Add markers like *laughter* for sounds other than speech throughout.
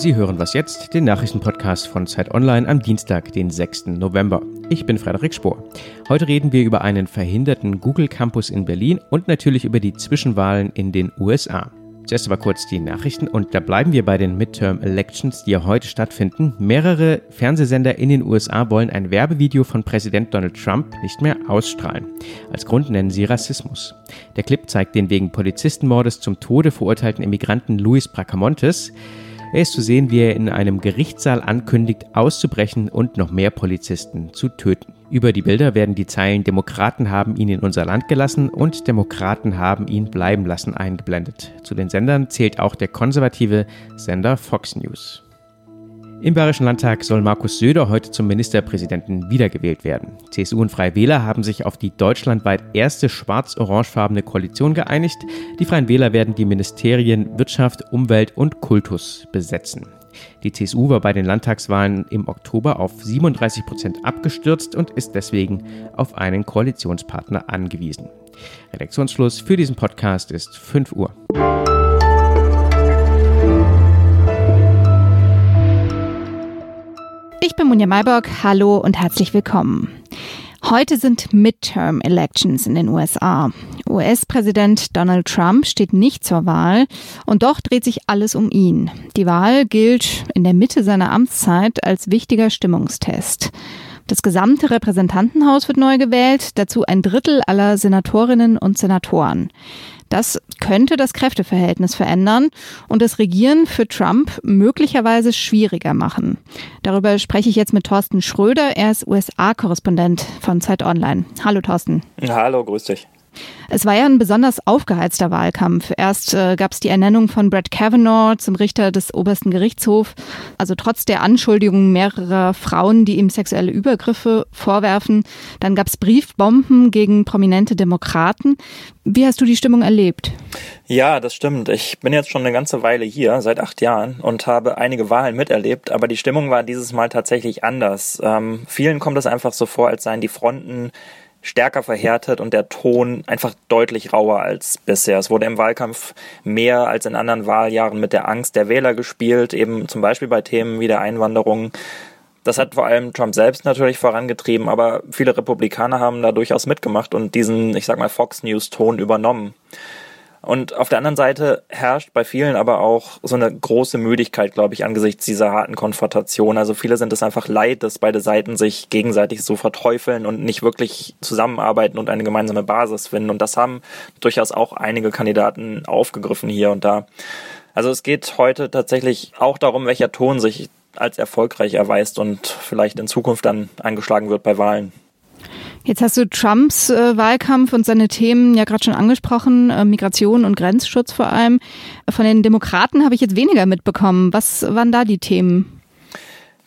Sie hören was jetzt, den Nachrichtenpodcast von Zeit Online am Dienstag, den 6. November. Ich bin Frederik Spohr. Heute reden wir über einen verhinderten Google Campus in Berlin und natürlich über die Zwischenwahlen in den USA. Zuerst aber kurz die Nachrichten und da bleiben wir bei den Midterm Elections, die ja heute stattfinden. Mehrere Fernsehsender in den USA wollen ein Werbevideo von Präsident Donald Trump nicht mehr ausstrahlen. Als Grund nennen sie Rassismus. Der Clip zeigt den wegen Polizistenmordes zum Tode verurteilten Immigranten Luis Bracamontes. Er ist zu sehen, wie er in einem Gerichtssaal ankündigt, auszubrechen und noch mehr Polizisten zu töten. Über die Bilder werden die Zeilen Demokraten haben ihn in unser Land gelassen und Demokraten haben ihn bleiben lassen eingeblendet. Zu den Sendern zählt auch der konservative Sender Fox News. Im Bayerischen Landtag soll Markus Söder heute zum Ministerpräsidenten wiedergewählt werden. CSU und Freie Wähler haben sich auf die deutschlandweit erste schwarz-orangefarbene Koalition geeinigt. Die Freien Wähler werden die Ministerien Wirtschaft, Umwelt und Kultus besetzen. Die CSU war bei den Landtagswahlen im Oktober auf 37 Prozent abgestürzt und ist deswegen auf einen Koalitionspartner angewiesen. Redaktionsschluss für diesen Podcast ist 5 Uhr. Ich bin Munja Mayborg. Hallo und herzlich willkommen. Heute sind Midterm Elections in den USA. US-Präsident Donald Trump steht nicht zur Wahl und doch dreht sich alles um ihn. Die Wahl gilt in der Mitte seiner Amtszeit als wichtiger Stimmungstest. Das gesamte Repräsentantenhaus wird neu gewählt, dazu ein Drittel aller Senatorinnen und Senatoren. Das könnte das Kräfteverhältnis verändern und das Regieren für Trump möglicherweise schwieriger machen. Darüber spreche ich jetzt mit Thorsten Schröder. Er ist USA-Korrespondent von Zeit Online. Hallo Thorsten. Hallo, grüß dich. Es war ja ein besonders aufgeheizter Wahlkampf. Erst äh, gab es die Ernennung von Brett Kavanaugh zum Richter des obersten Gerichtshofs. Also trotz der Anschuldigungen mehrerer Frauen, die ihm sexuelle Übergriffe vorwerfen. Dann gab es Briefbomben gegen prominente Demokraten. Wie hast du die Stimmung erlebt? Ja, das stimmt. Ich bin jetzt schon eine ganze Weile hier, seit acht Jahren, und habe einige Wahlen miterlebt, aber die Stimmung war dieses Mal tatsächlich anders. Ähm, vielen kommt es einfach so vor, als seien die Fronten stärker verhärtet und der Ton einfach deutlich rauer als bisher. Es wurde im Wahlkampf mehr als in anderen Wahljahren mit der Angst der Wähler gespielt, eben zum Beispiel bei Themen wie der Einwanderung. Das hat vor allem Trump selbst natürlich vorangetrieben, aber viele Republikaner haben da durchaus mitgemacht und diesen, ich sag mal, Fox News Ton übernommen. Und auf der anderen Seite herrscht bei vielen aber auch so eine große Müdigkeit, glaube ich, angesichts dieser harten Konfrontation. Also viele sind es einfach leid, dass beide Seiten sich gegenseitig so verteufeln und nicht wirklich zusammenarbeiten und eine gemeinsame Basis finden. Und das haben durchaus auch einige Kandidaten aufgegriffen hier und da. Also es geht heute tatsächlich auch darum, welcher Ton sich als erfolgreich erweist und vielleicht in Zukunft dann eingeschlagen wird bei Wahlen. Jetzt hast du Trumps äh, Wahlkampf und seine Themen ja gerade schon angesprochen, äh, Migration und Grenzschutz vor allem. Von den Demokraten habe ich jetzt weniger mitbekommen. Was waren da die Themen?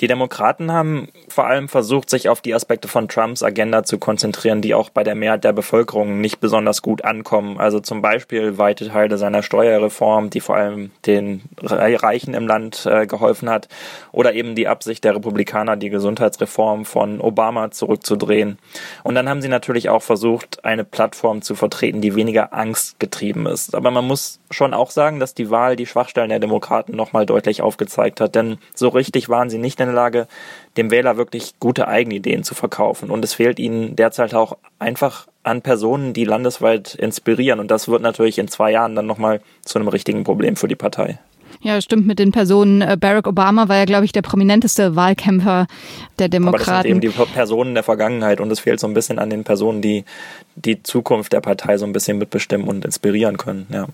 Die Demokraten haben vor allem versucht, sich auf die Aspekte von Trumps Agenda zu konzentrieren, die auch bei der Mehrheit der Bevölkerung nicht besonders gut ankommen. Also zum Beispiel weite Teile seiner Steuerreform, die vor allem den Reichen im Land äh, geholfen hat, oder eben die Absicht der Republikaner, die Gesundheitsreform von Obama zurückzudrehen. Und dann haben sie natürlich auch versucht, eine Plattform zu vertreten, die weniger angstgetrieben ist. Aber man muss schon auch sagen, dass die Wahl die Schwachstellen der Demokraten nochmal deutlich aufgezeigt hat, denn so richtig waren sie nicht in der Lage, dem Wähler wirklich gute Eigenideen zu verkaufen. Und es fehlt ihnen derzeit auch einfach an Personen, die landesweit inspirieren. Und das wird natürlich in zwei Jahren dann nochmal zu einem richtigen Problem für die Partei. Ja, stimmt mit den Personen. Äh, Barack Obama war ja, glaube ich, der prominenteste Wahlkämpfer der Demokraten. Aber das sind eben die Personen der Vergangenheit und es fehlt so ein bisschen an den Personen, die die Zukunft der Partei so ein bisschen mitbestimmen und inspirieren können. Ja.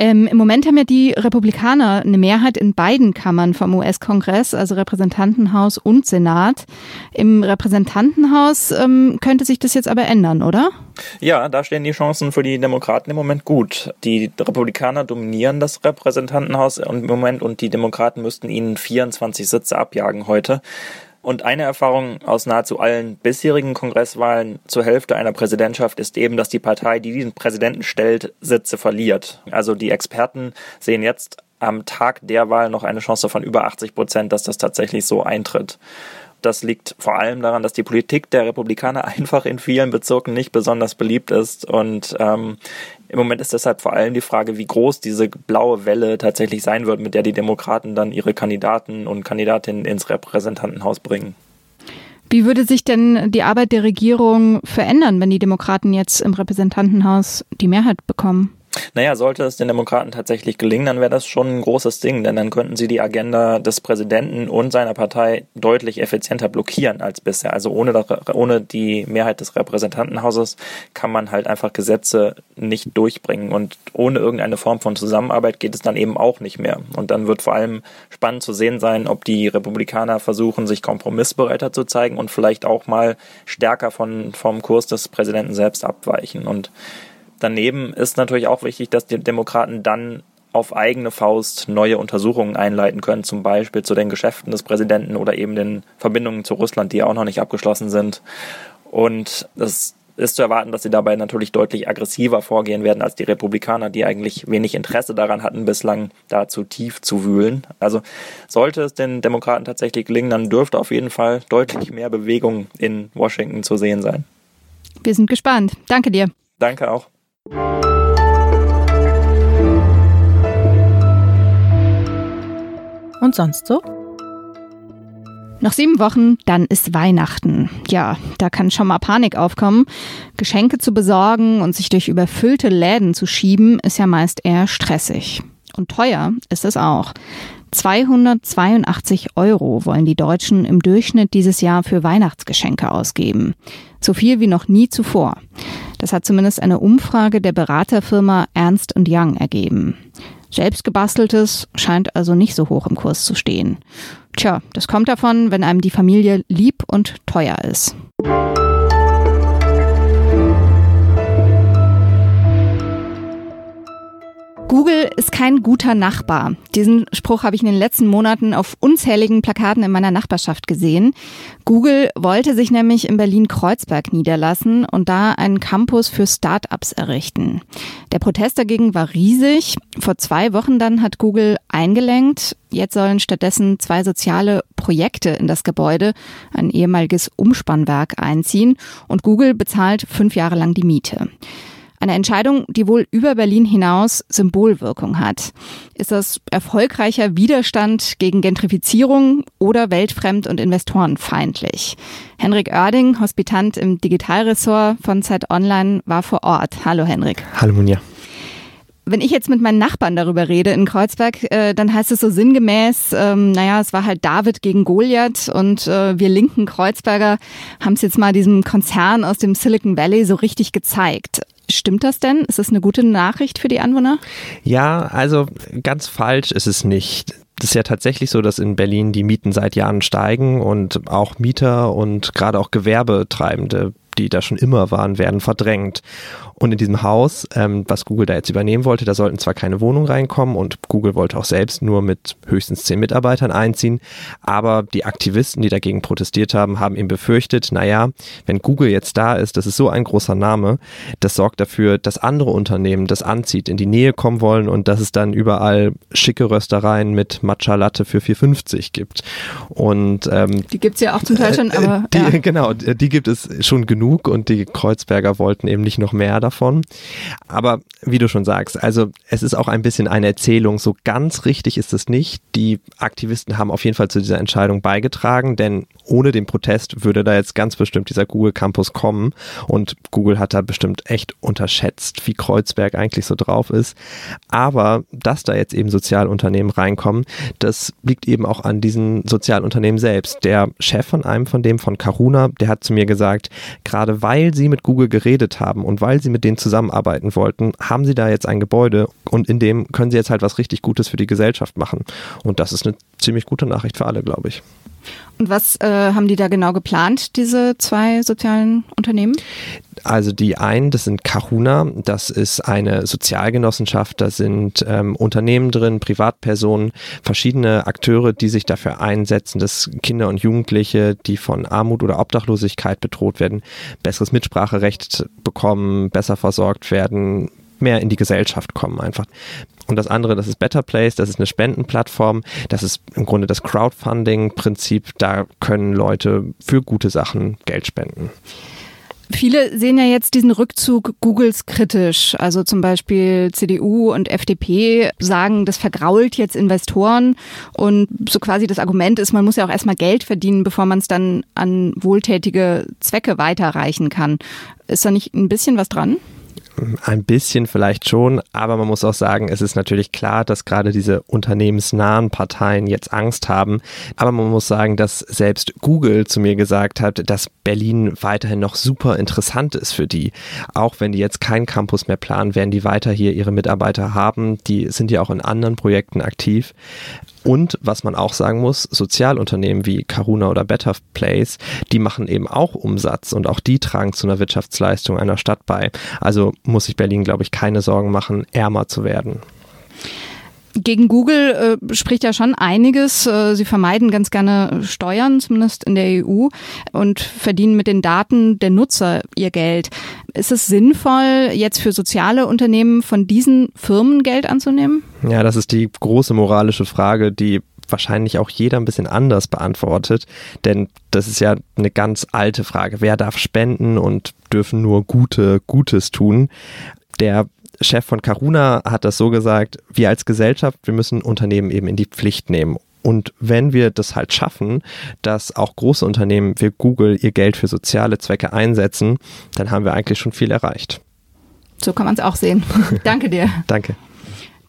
Ähm, Im Moment haben ja die Republikaner eine Mehrheit in beiden Kammern vom US-Kongress, also Repräsentantenhaus und Senat. Im Repräsentantenhaus ähm, könnte sich das jetzt aber ändern, oder? Ja, da stehen die Chancen für die Demokraten im Moment gut. Die Republikaner dominieren das Repräsentantenhaus im Moment und die Demokraten müssten ihnen 24 Sitze abjagen heute. Und eine Erfahrung aus nahezu allen bisherigen Kongresswahlen zur Hälfte einer Präsidentschaft ist eben, dass die Partei, die diesen Präsidenten stellt, Sitze verliert. Also die Experten sehen jetzt am Tag der Wahl noch eine Chance von über 80 Prozent, dass das tatsächlich so eintritt. Das liegt vor allem daran, dass die Politik der Republikaner einfach in vielen Bezirken nicht besonders beliebt ist. Und ähm, im Moment ist deshalb vor allem die Frage, wie groß diese blaue Welle tatsächlich sein wird, mit der die Demokraten dann ihre Kandidaten und Kandidatinnen ins Repräsentantenhaus bringen. Wie würde sich denn die Arbeit der Regierung verändern, wenn die Demokraten jetzt im Repräsentantenhaus die Mehrheit bekommen? Naja, sollte es den Demokraten tatsächlich gelingen, dann wäre das schon ein großes Ding, denn dann könnten sie die Agenda des Präsidenten und seiner Partei deutlich effizienter blockieren als bisher. Also ohne, ohne die Mehrheit des Repräsentantenhauses kann man halt einfach Gesetze nicht durchbringen und ohne irgendeine Form von Zusammenarbeit geht es dann eben auch nicht mehr. Und dann wird vor allem spannend zu sehen sein, ob die Republikaner versuchen, sich kompromissbereiter zu zeigen und vielleicht auch mal stärker von, vom Kurs des Präsidenten selbst abweichen. Und Daneben ist natürlich auch wichtig, dass die Demokraten dann auf eigene Faust neue Untersuchungen einleiten können, zum Beispiel zu den Geschäften des Präsidenten oder eben den Verbindungen zu Russland, die auch noch nicht abgeschlossen sind. Und es ist zu erwarten, dass sie dabei natürlich deutlich aggressiver vorgehen werden als die Republikaner, die eigentlich wenig Interesse daran hatten, bislang da zu tief zu wühlen. Also sollte es den Demokraten tatsächlich gelingen, dann dürfte auf jeden Fall deutlich mehr Bewegung in Washington zu sehen sein. Wir sind gespannt. Danke dir. Danke auch. Und sonst so? Noch sieben Wochen, dann ist Weihnachten. Ja, da kann schon mal Panik aufkommen. Geschenke zu besorgen und sich durch überfüllte Läden zu schieben, ist ja meist eher stressig. Und teuer ist es auch. 282 Euro wollen die Deutschen im Durchschnitt dieses Jahr für Weihnachtsgeschenke ausgeben. So viel wie noch nie zuvor. Das hat zumindest eine Umfrage der Beraterfirma Ernst Young ergeben. Selbstgebasteltes scheint also nicht so hoch im Kurs zu stehen. Tja, das kommt davon, wenn einem die Familie lieb und teuer ist. Google ist kein guter Nachbar. Diesen Spruch habe ich in den letzten Monaten auf unzähligen Plakaten in meiner Nachbarschaft gesehen. Google wollte sich nämlich in Berlin-Kreuzberg niederlassen und da einen Campus für Start-ups errichten. Der Protest dagegen war riesig. Vor zwei Wochen dann hat Google eingelenkt. Jetzt sollen stattdessen zwei soziale Projekte in das Gebäude, ein ehemaliges Umspannwerk, einziehen und Google bezahlt fünf Jahre lang die Miete. Eine Entscheidung, die wohl über Berlin hinaus Symbolwirkung hat. Ist das erfolgreicher Widerstand gegen Gentrifizierung oder weltfremd und investorenfeindlich? Henrik Oerding, Hospitant im Digitalressort von Zeit Online, war vor Ort. Hallo Henrik. Hallo Munja. Wenn ich jetzt mit meinen Nachbarn darüber rede in Kreuzberg, äh, dann heißt es so sinngemäß, ähm, naja, es war halt David gegen Goliath und äh, wir linken Kreuzberger haben es jetzt mal diesem Konzern aus dem Silicon Valley so richtig gezeigt. Stimmt das denn? Ist das eine gute Nachricht für die Anwohner? Ja, also ganz falsch ist es nicht. Es ist ja tatsächlich so, dass in Berlin die Mieten seit Jahren steigen und auch Mieter und gerade auch Gewerbetreibende die da schon immer waren, werden verdrängt. Und in diesem Haus, ähm, was Google da jetzt übernehmen wollte, da sollten zwar keine Wohnungen reinkommen und Google wollte auch selbst nur mit höchstens zehn Mitarbeitern einziehen, aber die Aktivisten, die dagegen protestiert haben, haben eben befürchtet, naja, wenn Google jetzt da ist, das ist so ein großer Name, das sorgt dafür, dass andere Unternehmen das anzieht, in die Nähe kommen wollen und dass es dann überall schicke Röstereien mit Matcha Latte für 4,50 gibt. Und ähm, die gibt's ja auch zum Teil schon, aber die, ja. *laughs* genau, die gibt es schon genug und die Kreuzberger wollten eben nicht noch mehr davon. Aber wie du schon sagst, also es ist auch ein bisschen eine Erzählung. So ganz richtig ist es nicht. Die Aktivisten haben auf jeden Fall zu dieser Entscheidung beigetragen, denn ohne den Protest würde da jetzt ganz bestimmt dieser Google Campus kommen. Und Google hat da bestimmt echt unterschätzt, wie Kreuzberg eigentlich so drauf ist. Aber dass da jetzt eben Sozialunternehmen reinkommen, das liegt eben auch an diesen Sozialunternehmen selbst. Der Chef von einem von dem, von Karuna, der hat zu mir gesagt, gerade weil sie mit Google geredet haben und weil sie mit denen zusammenarbeiten wollten, haben sie da jetzt ein Gebäude und in dem können sie jetzt halt was richtig Gutes für die Gesellschaft machen. Und das ist eine ziemlich gute Nachricht für alle, glaube ich. Und was äh, haben die da genau geplant, diese zwei sozialen Unternehmen? Also die einen, das sind Kahuna, das ist eine Sozialgenossenschaft, da sind ähm, Unternehmen drin, Privatpersonen, verschiedene Akteure, die sich dafür einsetzen, dass Kinder und Jugendliche, die von Armut oder Obdachlosigkeit bedroht werden, besseres Mitspracherecht bekommen, besser versorgt werden, mehr in die Gesellschaft kommen einfach. Und das andere, das ist Better Place, das ist eine Spendenplattform, das ist im Grunde das Crowdfunding-Prinzip, da können Leute für gute Sachen Geld spenden. Viele sehen ja jetzt diesen Rückzug Googles kritisch. Also zum Beispiel CDU und FDP sagen, das vergrault jetzt Investoren. Und so quasi das Argument ist, man muss ja auch erstmal Geld verdienen, bevor man es dann an wohltätige Zwecke weiterreichen kann. Ist da nicht ein bisschen was dran? Ein bisschen vielleicht schon, aber man muss auch sagen, es ist natürlich klar, dass gerade diese unternehmensnahen Parteien jetzt Angst haben. Aber man muss sagen, dass selbst Google zu mir gesagt hat, dass Berlin weiterhin noch super interessant ist für die. Auch wenn die jetzt keinen Campus mehr planen, werden die weiter hier ihre Mitarbeiter haben. Die sind ja auch in anderen Projekten aktiv. Und was man auch sagen muss, Sozialunternehmen wie Caruna oder Better Place, die machen eben auch Umsatz und auch die tragen zu einer Wirtschaftsleistung einer Stadt bei. Also muss sich Berlin, glaube ich, keine Sorgen machen, ärmer zu werden. Gegen Google äh, spricht ja schon einiges. Äh, sie vermeiden ganz gerne Steuern, zumindest in der EU, und verdienen mit den Daten der Nutzer ihr Geld. Ist es sinnvoll, jetzt für soziale Unternehmen von diesen Firmen Geld anzunehmen? Ja, das ist die große moralische Frage, die wahrscheinlich auch jeder ein bisschen anders beantwortet, denn das ist ja eine ganz alte Frage. Wer darf spenden und dürfen nur Gute Gutes tun? Der Chef von Caruna hat das so gesagt, wir als Gesellschaft, wir müssen Unternehmen eben in die Pflicht nehmen. Und wenn wir das halt schaffen, dass auch große Unternehmen wie Google ihr Geld für soziale Zwecke einsetzen, dann haben wir eigentlich schon viel erreicht. So kann man es auch sehen. *laughs* Danke dir. Danke.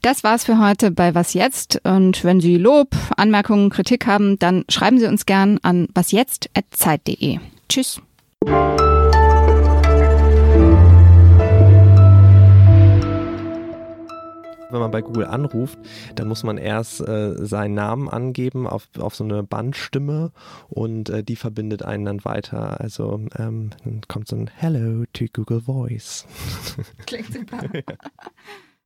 Das war's für heute bei Was jetzt? Und wenn Sie Lob, Anmerkungen, Kritik haben, dann schreiben Sie uns gern an wasjetzt.zeit.de. Tschüss. wenn man bei Google anruft, dann muss man erst äh, seinen Namen angeben auf, auf so eine Bandstimme und äh, die verbindet einen dann weiter. Also ähm, dann kommt so ein Hello to Google Voice. Klingt super. ja. *laughs*